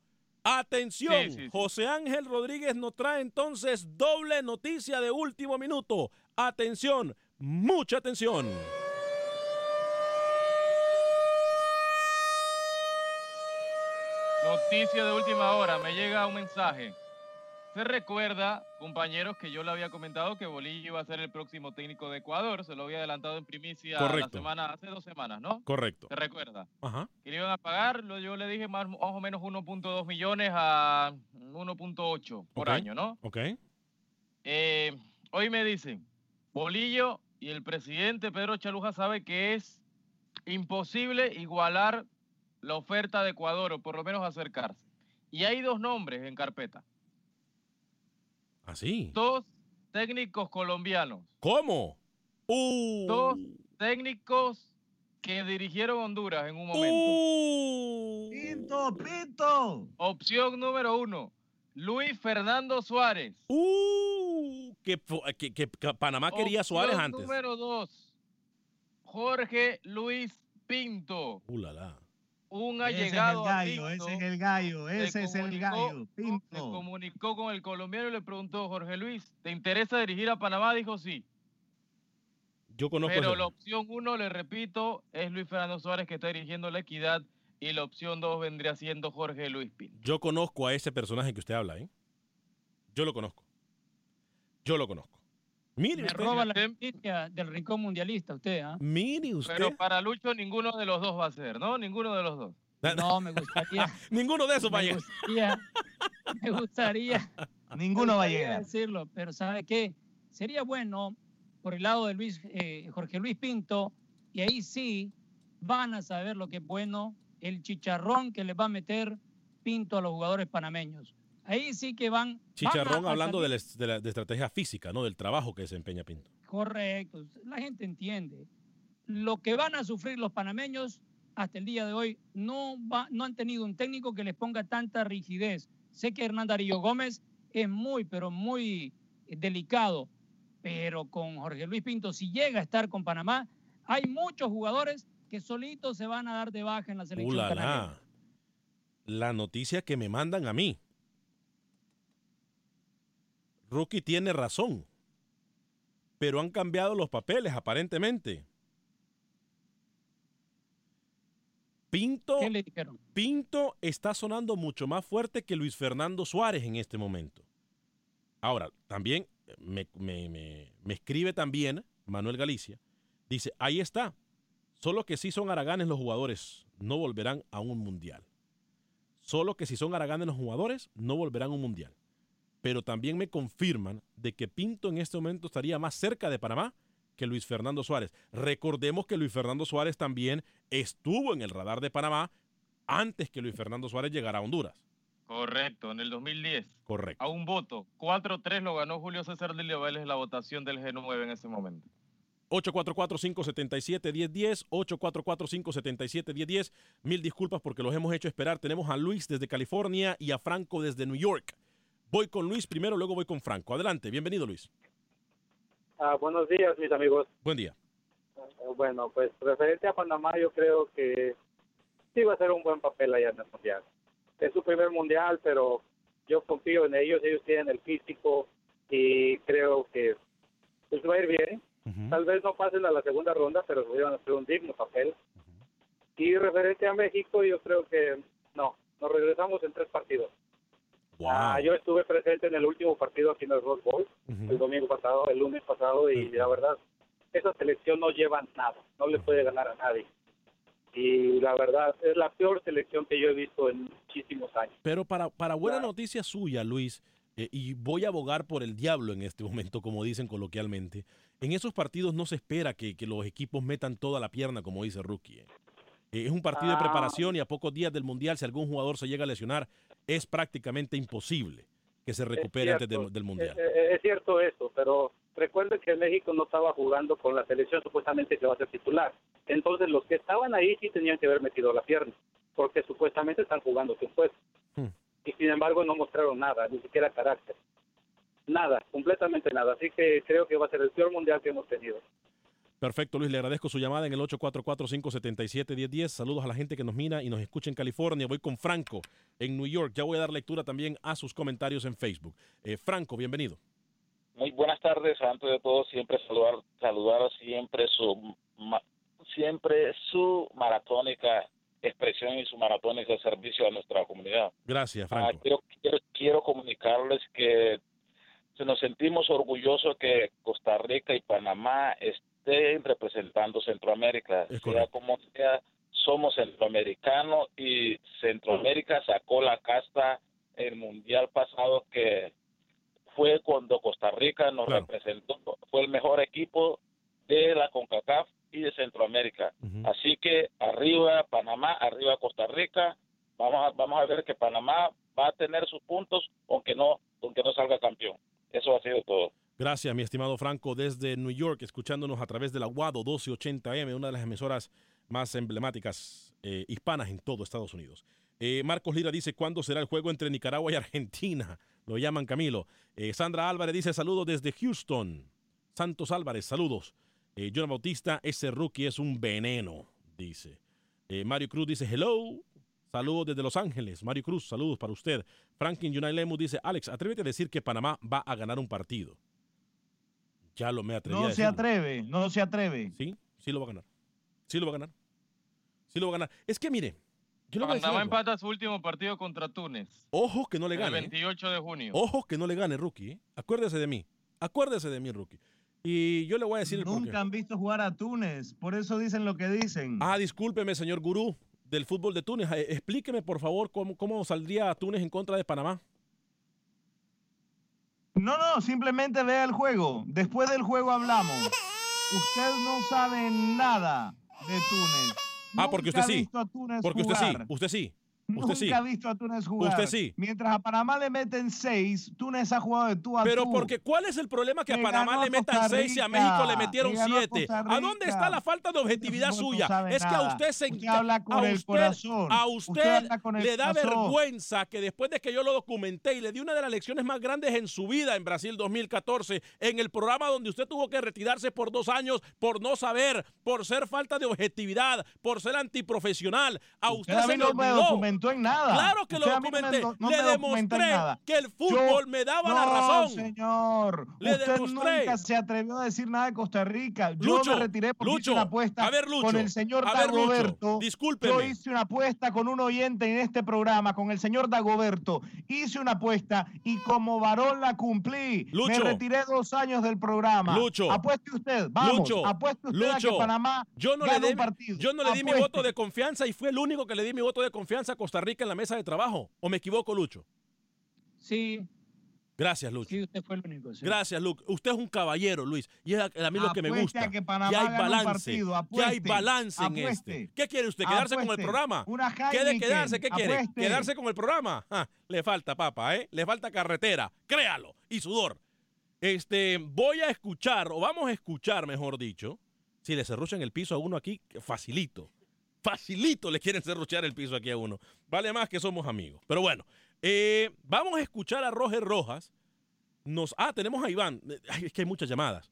Atención, Sí, sí, sí. José Ángel Rodríguez nos trae entonces doble noticia de último minuto. Atención, mucha atención. Noticia de última hora, me llega un mensaje. Se recuerda, compañeros, que yo le había comentado que Bolillo iba a ser el próximo técnico de Ecuador. Se lo había adelantado en primicia la semana, hace dos semanas, ¿no? Correcto. ¿Se recuerda? Ajá. Que le iban a pagar, yo le dije más, más o menos 1.2 millones a 1.8 por año, ¿no? Ok. Eh, hoy me dicen, Bolillo y el presidente Pedro Chaluja sabe que es imposible igualar la oferta de Ecuador o por lo menos acercarse. Y hay dos nombres en carpeta, Así. dos técnicos colombianos, ¿Cómo? Uh. dos técnicos que dirigieron Honduras en un momento. Uh. Pinto, Pinto. Opción número uno, Luis Fernando Suárez. Uh, que, que- Panamá quería a Suárez Opción antes. Número dos, Jorge Luis Pinto. Uh, la, la. Un Ese es el allegado a gallo, Pinto ese es el gallo, se ese es el comunicó- gallo. Se Pinto. comunicó con el colombiano y le preguntó, Jorge Luis, ¿te interesa dirigir a Panamá? Dijo sí. Yo conozco Pero ese- la opción uno, le repito, es Luis Fernando Suárez que está dirigiendo la equidad y la opción dos vendría siendo Jorge Luis Pinto. Yo conozco a ese personaje que usted habla, ¿eh? Yo lo conozco. Yo lo conozco. Mire Me usted. roba la noticia del rincón mundialista usted, ¿ah? Mire usted. Pero para Lucho ninguno de los dos va a ser, ¿no? Ninguno de los dos. No, me gustaría. <laughs> Ninguno de esos va a llegar. gustaría, <laughs> me gustaría. Ninguno va a llegar. decirlo, pero ¿sabe qué? Sería bueno por el lado de Luis, eh, Jorge Luis Pinto, y ahí sí van a saber lo que es bueno, el chicharrón que le va a meter Pinto a los jugadores panameños. Ahí sí que van. van a- Chicharrón a hablando de la, de la- de estrategia física, ¿no? Del trabajo que desempeña Pinto. Correcto, la gente entiende. Lo que van a sufrir los panameños hasta el día de hoy no, va- no han tenido un técnico que les ponga tanta rigidez. Sé que Hernán Darío Gómez es muy, pero muy eh, delicado, pero con Jorge Luis Pinto, si llega a estar con Panamá, hay muchos jugadores que solitos se van a dar de baja en la selección Uh, la, la. La noticia que me mandan a mí. Rookie tiene razón. Pero han cambiado los papeles, aparentemente. Pinto, ¿Qué le dijeron? Pinto está sonando mucho más fuerte que Luis Fernando Suárez en este momento. Ahora, también me, me- me- me escribe también Manuel Galicia. Dice, ahí está. Solo que si son haraganes los jugadores, no volverán a un mundial. Solo que si son haraganes los jugadores, no volverán a un mundial. Pero también me confirman de que Pinto en este momento estaría más cerca de Panamá que Luis Fernando Suárez. Recordemos que Luis Fernando Suárez también estuvo en el radar de Panamá antes que Luis Fernando Suárez llegara a Honduras. Correcto, en el 2010. Correcto. A un voto. 4-3 lo ganó Julio César de Vélez la votación del G9 en ese momento. 844-577-1010, 844-577-1010. Mil disculpas porque los hemos hecho esperar. Tenemos a Luis desde California y a Franco desde New York. Voy con Luis primero, luego voy con Franco. Adelante, bienvenido Luis. Ah, buenos días, mis amigos. Buen día. Eh, Bueno, pues referente a Panamá, yo creo que sí va a ser un buen papel allá en el Mundial. Es su primer Mundial, pero yo confío en ellos, ellos tienen el físico y creo que les va a ir bien. Tal vez no pasen a la segunda ronda, pero van a hacer un digno papel. Y referente a México, yo creo que no, nos regresamos en tres partidos. Ah, yo estuve presente en el último partido aquí en el Rose Bowl, el domingo pasado, el lunes pasado, y la verdad, esa selección no lleva nada, no le puede ganar a nadie. Y la verdad, es la peor selección que yo he visto en muchísimos años. Pero para, para buena noticia suya, Luis, eh, y voy a abogar por el diablo en este <laughs> momento, como dicen coloquialmente, en esos partidos no se espera que, que los equipos metan toda la pierna, como dice Rookie. eh. Eh, es un partido de Ah. preparación y a pocos días del Mundial, si algún jugador se llega a lesionar, es prácticamente imposible que se recupere antes cierto. del, del Mundial. Eh, eh, es cierto eso, pero recuerde que México no estaba jugando con la selección supuestamente que va a ser titular. Entonces los que estaban ahí sí tenían que haber metido la pierna, porque supuestamente están jugando puesto. Hmm. Y sin embargo no mostraron nada, ni siquiera carácter. Nada, completamente nada. Así que creo que va a ser el peor mundial que hemos tenido. Perfecto, Luis, le agradezco su llamada en el 844-577-1010. Saludos a la gente que nos mira y nos escucha en California. Voy con Franco en New York. Ya voy a dar lectura también a sus comentarios en Facebook. Eh, Franco, bienvenido. Muy buenas tardes, antes de todo siempre saludar, saludar siempre su ma- siempre su maratónica expresión y su maratónica servicio a nuestra comunidad. Gracias, Ah, Franco. quiero, quiero, quiero comunicarles que se nos sentimos orgullosos que Costa Rica y Panamá estén representando Centroamérica. sea como sea, somos centroamericanos y Centroamérica sacó la casta el mundial pasado que fue cuando Costa Rica nos representó, fue el mejor equipo de la CONCACAF y de Centroamérica. Así que arriba Panamá, arriba Costa Rica, vamos a, vamos a ver que Panamá va a tener sus puntos aunque no aunque no salga campeón. Eso ha sido todo. Gracias, mi estimado Franco, desde New York, escuchándonos a través de la Guado 1280M, una de las emisoras más emblemáticas eh, hispanas en todo Estados Unidos. Eh, Marcos Lira dice, ¿cuándo será el juego entre Nicaragua y Argentina? Lo llaman Camilo. Eh, Sandra Álvarez dice, saludos desde Houston. Santos Álvarez, saludos. Jonah Bautista, ese rookie es un veneno, dice. Mario Cruz dice, hello. Saludos desde Los Ángeles. Mario Cruz, saludos para usted. Franklin Unai Lemus dice, Alex, atrévete a decir que Panamá va a ganar un partido. Ya lo me atreví a No se atreve, no se atreve. Sí, sí lo va a ganar. Sí lo va a ganar. Sí lo va a ganar. Es que mire, yo le voy a decir Panamá algo. empata su último partido contra Túnez. Ojo que no le El gane. ¿eh? 28 de junio. Ojo que no le gane, rookie. ¿eh? Acuérdese de mí. Acuérdese de mí, rookie. Y yo le voy a decir el. Nunca han visto jugar a Túnez, por eso dicen lo que dicen. Ah, discúlpeme, señor gurú del fútbol de Túnez. Eh, Explíqueme, por favor, cómo, cómo saldría Túnez en contra de Panamá. No, no, simplemente vea el juego. Después del juego hablamos. Usted no sabe nada de Túnez. Ah, porque usted sí. Porque usted sí. Usted sí. <laughs> Usted Nunca sí. ha visto a Túnez jugar. Usted sí. Mientras a Panamá le meten seis, Túnez ha jugado de tú a Pero tú. porque ¿cuál es el problema que a Panamá le metan seis y a. México le metieron Le ganó a siete? ¿A dónde está la falta de objetividad Usted suya? Es que a usted se Usted habla con a el usted, corazón. a Usted usted habla con el le da corazón. vergüenza que después de que yo lo documenté y le di una de las lecciones más grandes en su vida en Brasil 2014, en el programa donde usted tuvo que retirarse por dos años por no saber, por ser falta de objetividad, por ser antiprofesional. A usted, se le olvidó. Documentó en nada. Claro que Usted lo no documenté. do- no le demostré nada. que el Yo- fútbol me daba la No, razón. señor. Le Usted demostré. nunca se atrevió a decir nada de Costa Rica. Yo Lucho, me retiré porque hice Lucho, una apuesta a ver, Lucho, con el señor a ver, Dagoberto. discúlpeme. Yo hice una apuesta con un oyente en este programa, con el señor Dagoberto. Hice una apuesta y como varón la cumplí. Me retiré dos años del programa. Lucho. Apueste usted, vamos. Lucho, apueste usted a que Panamá yo no le di, un partido. yo no le di mi voto de confianza y fue el único que le di mi voto de confianza a Costa Rica en la mesa de trabajo. ¿O me equivoco, Lucho? Sí, Gracias, Lucho. sí, usted fue el único. sí. Gracias, Luke. Usted es un caballero, Luis. Y es a, mí lo que me gusta. que hay balance. que hay balance en apueste. este. ¿Qué quiere usted? ¿Quedarse con el programa? Una ¿Quiere quedarse? ¿Qué quiere? apueste. ¿Quedarse con el programa? Ah, le falta, papa, ¿eh? Le falta carretera. Créalo. Y sudor. Este, voy a escuchar, o vamos a escuchar, mejor dicho, si le cerruchan el piso a uno aquí, facilito. Facilito le quieren cerruchar el piso aquí a uno. Vale más que somos amigos. Pero bueno, eh, vamos a escuchar a Roger Rojas. Nos, ah, tenemos a Iván. Ay, es que hay muchas llamadas.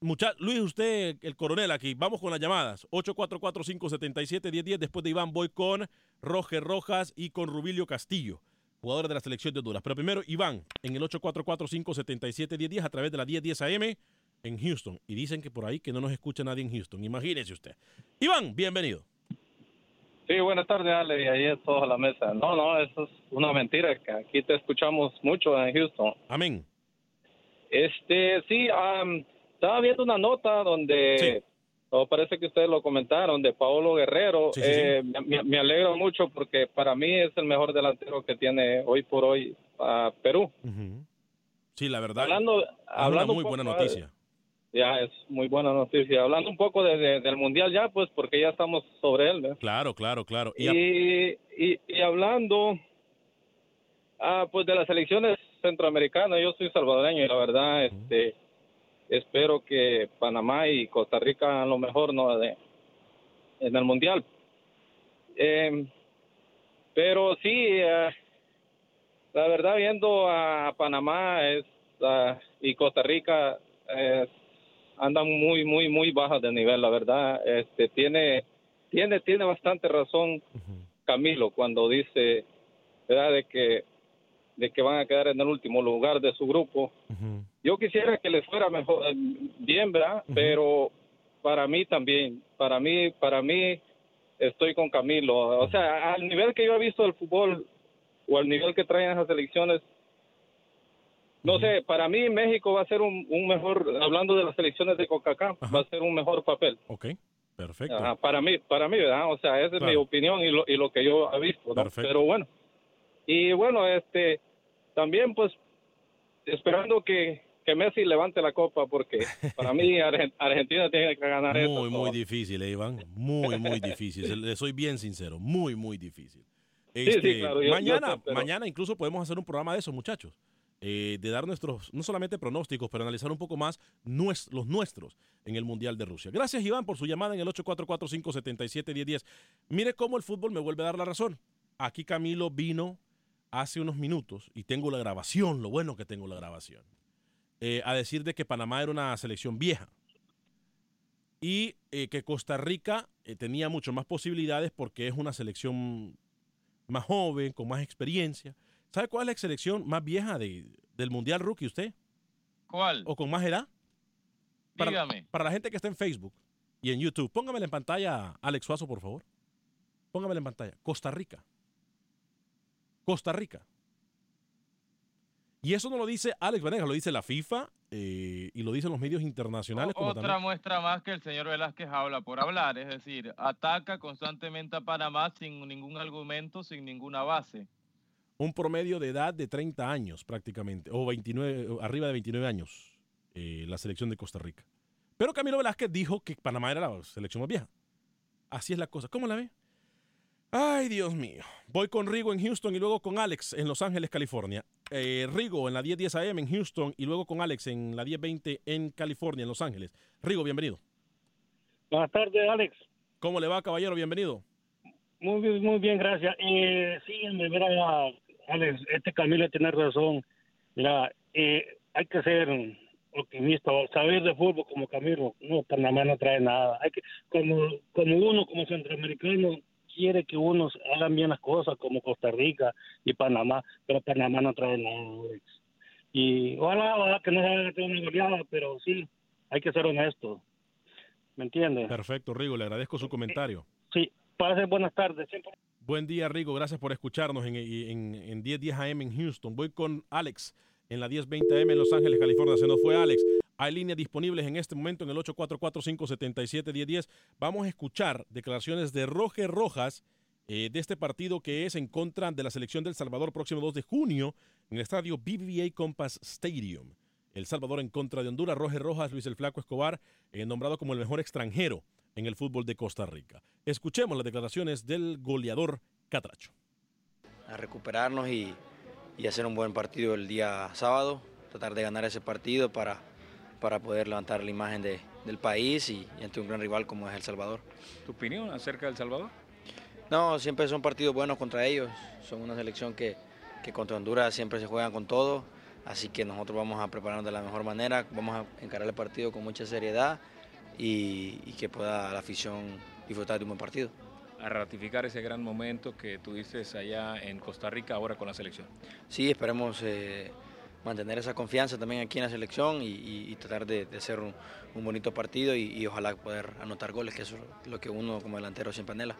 Mucha, Luis, usted, el coronel aquí. Vamos con las llamadas. 844-577-1010. Después de Iván voy con Roger Rojas y con Rubilio Castillo, jugadores de la selección de Honduras. Pero primero, Iván, en el 844-577-1010 a través de la 1010 AM en Houston. Y dicen que por ahí que no nos escucha nadie en Houston. Imagínese usted. Iván, bienvenido. Sí, buenas tardes, Ale, y ahí es toda la mesa. No, no, eso es una mentira, que aquí te escuchamos mucho en Houston. Amén. Este, sí, am, estaba viendo una nota donde, o parece que ustedes lo comentaron, de Paolo Guerrero. Sí, sí, sí. Eh, Me, me alegro mucho porque para mí es el mejor delantero que tiene hoy por hoy a Perú. Sí, la verdad. Hablando, es hablando una muy buena noticia. Ya, es muy buena noticia. Hablando un poco de- de- del Mundial ya, pues porque ya estamos sobre él. ¿ves? Claro, claro, claro. Y Y, y, y hablando ah, pues de las elecciones centroamericanas, yo soy salvadoreño y la verdad este espero que Panamá y Costa Rica lo mejor no de, en el mundial. Eh, pero sí, eh, la verdad viendo a Panamá es, ah, y Costa Rica es andan muy, muy, muy bajas de nivel, la verdad. Este, tiene, tiene, tiene bastante razón Camilo cuando dice, ¿verdad? De que, de que van a quedar en el último lugar de su grupo. Yo quisiera que les fuera mejor, eh, bien, ¿verdad? Pero para mí también, para mí, para mí estoy con Camilo. O sea, al nivel que yo he visto del fútbol o al nivel que traen esas elecciones, no sé, para mí México va a ser un, un mejor, hablando de las selecciones de CONCACAF, va a ser un mejor papel. Ok, perfecto. Ajá, para mí, para mí, ¿verdad? O sea, esa es mi opinión y lo, y lo que yo he visto, ¿no? Perfecto. Pero bueno, y bueno, este, también pues esperando que, que Messi levante la copa porque para mí <laughs> Argen- Argentina tiene que ganar eso. Muy, muy difícil, eh, Iván. Muy, muy difícil. Le soy bien sincero. Muy, muy difícil. sí, Este, claro, yo- mañana, pero- mañana incluso podemos hacer un programa de esos, muchachos. Eh, de dar nuestros, no solamente pronósticos, pero analizar un poco más nues- los nuestros en el Mundial de Rusia. Gracias, Iván, por su llamada en el 844-577-1010. Mire cómo el fútbol me vuelve a dar la razón. Aquí Camilo vino hace unos minutos, y tengo la grabación, lo bueno que tengo la grabación, eh, a decir de que Panamá era una selección vieja y eh, que Costa Rica eh, tenía mucho más posibilidades porque es una selección más joven, con más experiencia. ¿Sabe cuál es la selección más vieja de- del Mundial Rookie usted? ¿Cuál? ¿O con más edad? Para, Dígame. para la gente que está en Facebook y en YouTube, póngamela en pantalla, Alex Suazo, por favor. Póngamela en pantalla. Costa Rica. Costa Rica. Y eso no lo dice Alex Vanegas, lo dice la FIFA eh, y lo dicen los medios internacionales. como Otra también- muestra más que el señor Velázquez habla por hablar, es decir, ataca constantemente a Panamá sin ningún argumento, sin ninguna base. Un promedio de edad de 30 años prácticamente, o 29, o arriba de 29 años, eh, la selección de Costa Rica. Pero Camilo Velázquez dijo que Panamá era la selección más vieja. Así es la cosa. ¿Cómo la ve? Ay, Dios mío. Voy con Rigo en Houston y luego con Alex en Los Ángeles, California. Eh, Rigo en la 1010 AM en Houston y luego con Alex en la 1020 en California, en Los Ángeles. Rigo, bienvenido. Buenas tardes, Alex. ¿Cómo le va, caballero? Bienvenido. Muy bien, muy bien, gracias. Eh, sí, mira, Alex, este Camilo tiene razón. Mira, eh, hay que ser optimista, saber de fútbol como Camilo. No, Panamá no trae nada. Hay que, como, como uno, como centroamericano, quiere que unos hagan bien las cosas, como Costa Rica y Panamá, pero Panamá no trae nada, Alex. Y ojalá, ojalá que no se haga una goleada, pero sí, hay que ser honesto. ¿Me entiendes? Perfecto, Rigo. Le agradezco su comentario. Sí, pase buenas tardes. Siempre Buen día, Rigo. Gracias por escucharnos en, en, en 1010 AM en Houston. Voy con Alex en la 1020 AM en Los Ángeles, California. Se nos fue Alex. Hay líneas disponibles en este momento en el 844-577-1010. Vamos a escuchar declaraciones de Roger Rojas eh, de este partido que es en contra de la selección del Salvador próximo 2 de junio en el estadio BBVA Compass Stadium. El Salvador en contra de Honduras. Roger Rojas, Luis el Flaco Escobar, eh, nombrado como el mejor extranjero en el fútbol de Costa Rica. Escuchemos las declaraciones del goleador Catracho. a recuperarnos y, y hacer un buen partido el día sábado, tratar de ganar ese partido para, para poder levantar la imagen de- del país y, y ante un gran rival como es El Salvador. ¿Tu opinión acerca del Salvador? No, siempre son partidos buenos contra ellos, son una selección que, que contra Honduras siempre se juegan con todo, así que nosotros vamos a prepararnos de la mejor manera, vamos a encarar el partido con mucha seriedad y, y que pueda la afición disfrutar de un buen partido. A ratificar ese gran momento que tuviste allá en Costa Rica ahora con la selección. Sí, esperemos eh, mantener esa confianza también aquí en la selección y, y- y tratar de, de hacer un, un bonito partido y, y ojalá poder anotar goles, que eso es lo que uno como delantero siempre anhela.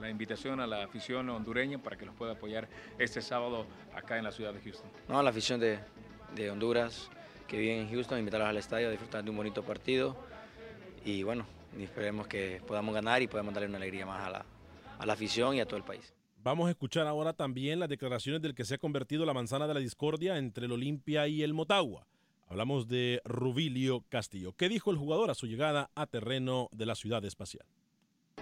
La invitación a la afición hondureña para que los pueda apoyar este sábado acá en la ciudad de Houston. No, a la afición de, de Honduras que vive en Houston, invitarlos al estadio a disfrutar de un bonito partido y bueno, esperemos que podamos ganar y podamos darle una alegría más a la, a la afición y a todo el país. Vamos a escuchar ahora también las declaraciones del que se ha convertido la manzana de la discordia entre el Olimpia y el Motagua. Hablamos de Rubilio Castillo. ¿Qué dijo el jugador a su llegada a terreno de la ciudad espacial?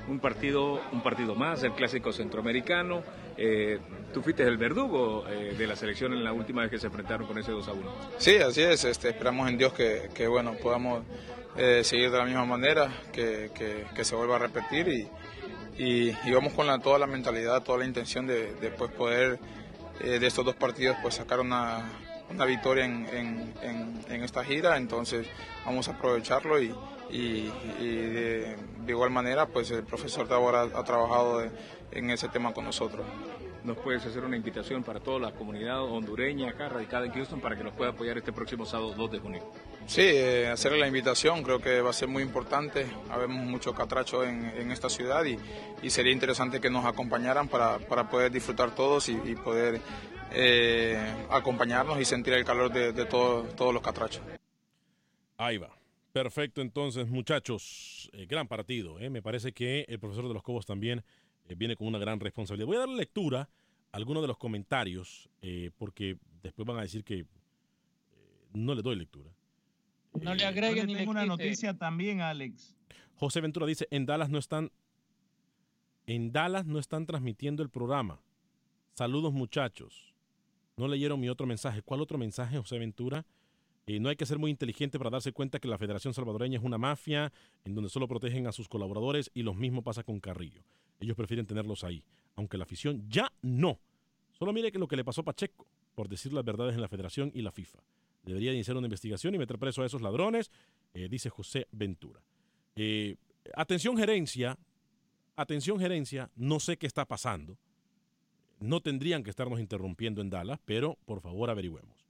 Un partido, un partido más, el clásico centroamericano. Eh, tú fuiste el verdugo eh, de la selección en la última vez que se enfrentaron con ese 2 a 1. Sí, así es. Este, esperamos en Dios que, que, bueno, podamos eh, seguir de la misma manera, que, que- se vuelva a repetir y, y, vamos con la, toda la mentalidad, toda la intención de, de, pues, poder eh, de estos dos partidos pues sacar una, una victoria en- en esta gira, entonces vamos a aprovecharlo y, y- y de, de igual manera pues el profesor Tabor ha, ha trabajado de- en ese tema con nosotros. ¿Nos puedes hacer una invitación para toda la comunidad hondureña acá radicada en Houston para que nos pueda apoyar este próximo sábado 2 de junio? Sí, eh, hacerle la invitación, creo que va a ser muy importante. Habemos mucho catracho en, en esta ciudad y, y sería interesante que nos acompañaran para, para poder disfrutar todos y, y poder eh, acompañarnos y sentir el calor de, de todo- todos los catrachos. Ahí va. Perfecto, entonces, muchachos. eh, gran partido. eh. Me parece que el profesor de los Cobos también eh, viene con una gran responsabilidad. Voy a darle lectura a algunos de los comentarios, eh, porque después van a decir que eh, no le doy lectura. No le agreguen ni le le tengo una quite. noticia también, Alex. José Ventura dice, en Dallas no están, en Dallas no están transmitiendo el programa. Saludos muchachos. No leyeron mi otro mensaje. ¿Cuál otro mensaje, José Ventura? Eh, no hay que ser muy inteligente para darse cuenta que la Federación Salvadoreña es una mafia en donde solo protegen a sus colaboradores y lo mismo pasa con Carrillo. Ellos prefieren tenerlos ahí, aunque la afición ya no. Solo mire que lo que le pasó a Pacheco, por decir las verdades en la Federación y la FIFA. Debería iniciar una investigación y meter preso a esos ladrones, eh, dice José Ventura. Eh, atención gerencia, atención gerencia, no sé qué está pasando. No tendrían que estarnos interrumpiendo en Dallas, pero por favor averigüemos.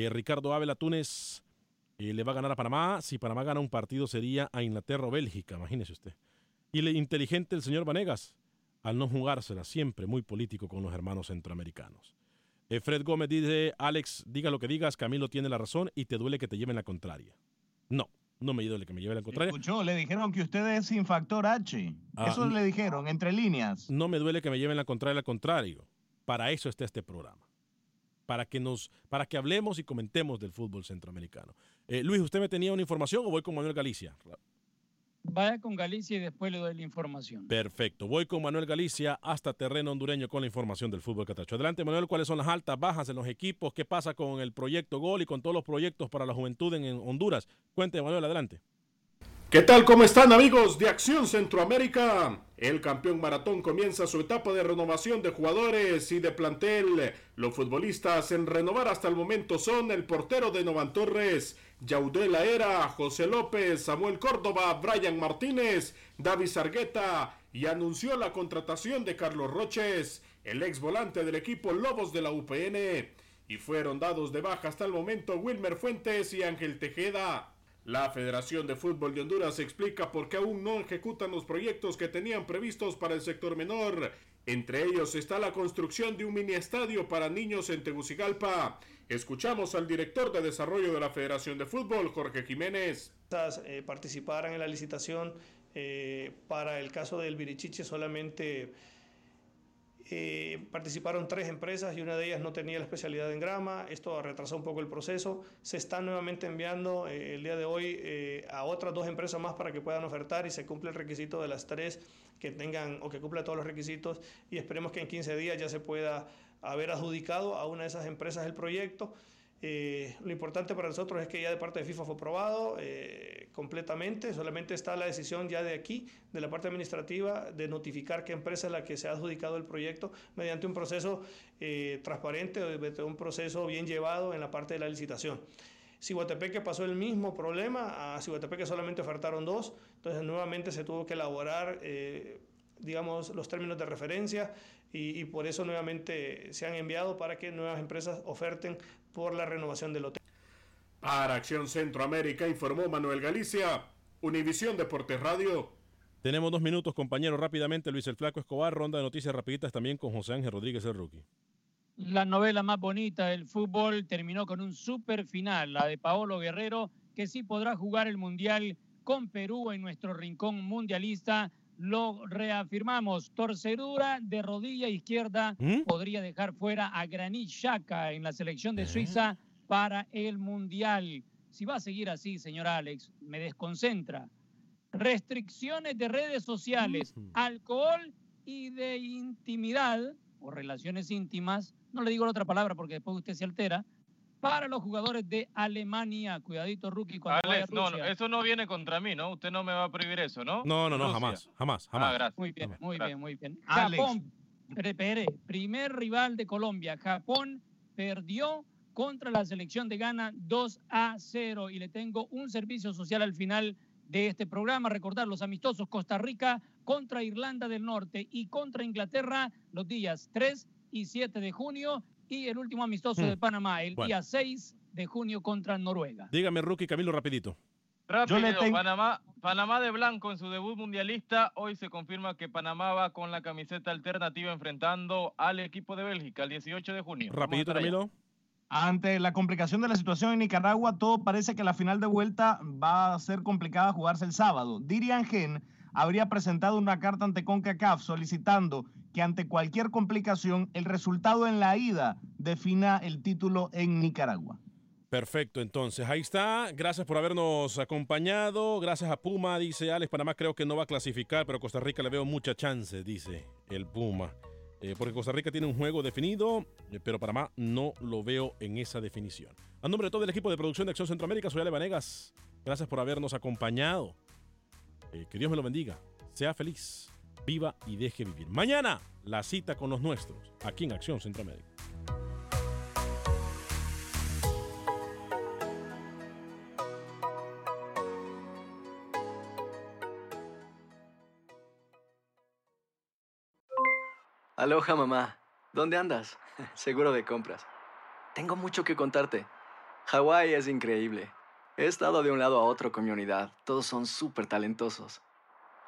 Eh, Ricardo Ávila Túnez eh, le va a ganar a Panamá. Si Panamá gana un partido sería a Inglaterra o Bélgica, imagínese usted. Y le inteligente el señor Vanegas, al no jugársela, siempre muy político con los hermanos centroamericanos. Eh, Fred Gómez dice, Alex, diga lo que digas, Camilo tiene la razón y te duele que te lleven la contraria. No, no me duele que me lleven la contraria. Escuchó, le dijeron que usted es sin factor H. Ah, Eso le dijeron, entre líneas. No me duele que me lleven la contraria, al contrario. Para eso está este programa. Para que nos, para que hablemos y comentemos del fútbol centroamericano. Eh, Luis, ¿usted me tenía una información o voy con Manuel Galicia? Vaya con Galicia y después le doy la información. Perfecto. Voy con Manuel Galicia hasta terreno hondureño con la información del fútbol catacho. Adelante, Manuel, ¿cuáles son las altas, bajas en los equipos? ¿Qué pasa con el proyecto Gol y con todos los proyectos para la juventud en, en Honduras? Cuente, Manuel, adelante. ¿Qué tal? ¿Cómo están amigos de Acción Centroamérica? El campeón maratón comienza su etapa de renovación de jugadores y de plantel. Los futbolistas en renovar hasta el momento son el portero de Novan Torres, Yaudel Era, José López, Samuel Córdoba, Brian Martínez, David Sargueta y anunció la contratación de Carlos Roches, el ex volante del equipo Lobos de la UPN. Y fueron dados de baja hasta el momento Wilmer Fuentes y Ángel Tejeda. La Federación de Fútbol de Honduras explica por qué aún no ejecutan los proyectos que tenían previstos para el sector menor. Entre ellos está la construcción de un mini estadio para niños en Tegucigalpa. Escuchamos al director de desarrollo de la Federación de Fútbol, Jorge Jiménez. eh, participaran en la licitación. eh, para el caso del Virichiche solamente eh, participaron tres empresas y una de ellas no tenía la especialidad en grama. Esto retrasó un poco el proceso. Se está nuevamente enviando eh, el día de hoy eh, a otras dos empresas más para que puedan ofertar y se cumple el requisito de las tres que tengan o que cumpla todos los requisitos y esperemos que en 15 días ya se pueda haber adjudicado a una de esas empresas el proyecto. Eh, lo importante para nosotros es que ya de parte de FIFA fue aprobado eh, completamente, solamente está la decisión ya de aquí, de la parte administrativa, de notificar qué empresa es la que se ha adjudicado el proyecto mediante un proceso eh, transparente, un proceso bien llevado en la parte de la licitación. Ciguatepeque pasó el mismo problema, a Ciguatepeque solamente ofertaron dos, entonces nuevamente se tuvo que elaborar, eh, digamos, los términos de referencia y por eso nuevamente se han enviado para que nuevas empresas oferten por la renovación del hotel. Para Acción Centroamérica informó Manuel Galicia, Univisión Deportes Radio. Tenemos dos minutos, compañero, rápidamente. Luis el Flaco Escobar, ronda de noticias rapiditas también con José Ángel Rodríguez, el rookie. La novela más bonita del fútbol terminó con un super final, la de Paolo Guerrero, que sí podrá jugar el Mundial con Perú en nuestro rincón mundialista. Lo reafirmamos, torcedura de rodilla izquierda ¿Mm? podría dejar fuera a Granit Xhaka en la selección de Suiza para el Mundial. Si va a seguir así, señor Alex, me desconcentra. Restricciones de redes sociales, alcohol y de intimidad o relaciones íntimas, no le digo la otra palabra porque después usted se altera, para los jugadores de Alemania. Cuidadito, rookie, cuando vaya a Alex, no, no, eso no viene contra mí, ¿no? Usted no me va a prohibir eso, ¿no? No, no, no, Rusia. jamás, jamás, Ah, jamás. gracias. Muy bien, muy bien, muy bien. Alex. Japón, espere, primer rival de Colombia. Japón perdió contra la selección de Ghana 2 a 0 y le tengo un servicio social al final de este programa. Recordar los amistosos Costa Rica contra Irlanda del Norte y contra Inglaterra los días 3 y 7 de junio y el último amistoso Hmm. de Panamá el Bueno. día 6 de junio contra Noruega. Dígame, Rookie Camilo, rapidito. Rápido, le tengo- Panamá, Panamá de blanco en su debut mundialista. Hoy se confirma que Panamá va con la camiseta alternativa enfrentando al equipo de Bélgica el 18 de junio. Rapidito. Camilo. Ante la complicación de la situación en Nicaragua, todo parece que la final de vuelta va a ser complicada jugarse el sábado. Dirian Gen habría presentado una carta ante CONCACAF solicitando que ante cualquier complicación el resultado en la ida defina el título en Nicaragua. Perfecto, entonces ahí está. Gracias por habernos acompañado. Gracias a Puma, dice Alex. Panamá creo que no va a clasificar, pero Costa Rica le veo mucha chance, dice el Puma. Eh, porque Costa Rica tiene un juego definido, eh, pero Panamá no lo veo en esa definición. A nombre de todo el equipo de producción de Acción Centroamérica, soy Ale Vanegas. Gracias por habernos acompañado. Eh, que Dios me lo bendiga. Sea feliz, viva y deje vivir. Mañana, la cita con los nuestros, aquí en Acción Centroamérica. Aloha mamá, ¿dónde andas? <laughs> Seguro de compras. Tengo mucho que contarte. Hawái es increíble. He estado de un lado a otro con mi unidad. Todos son súper talentosos.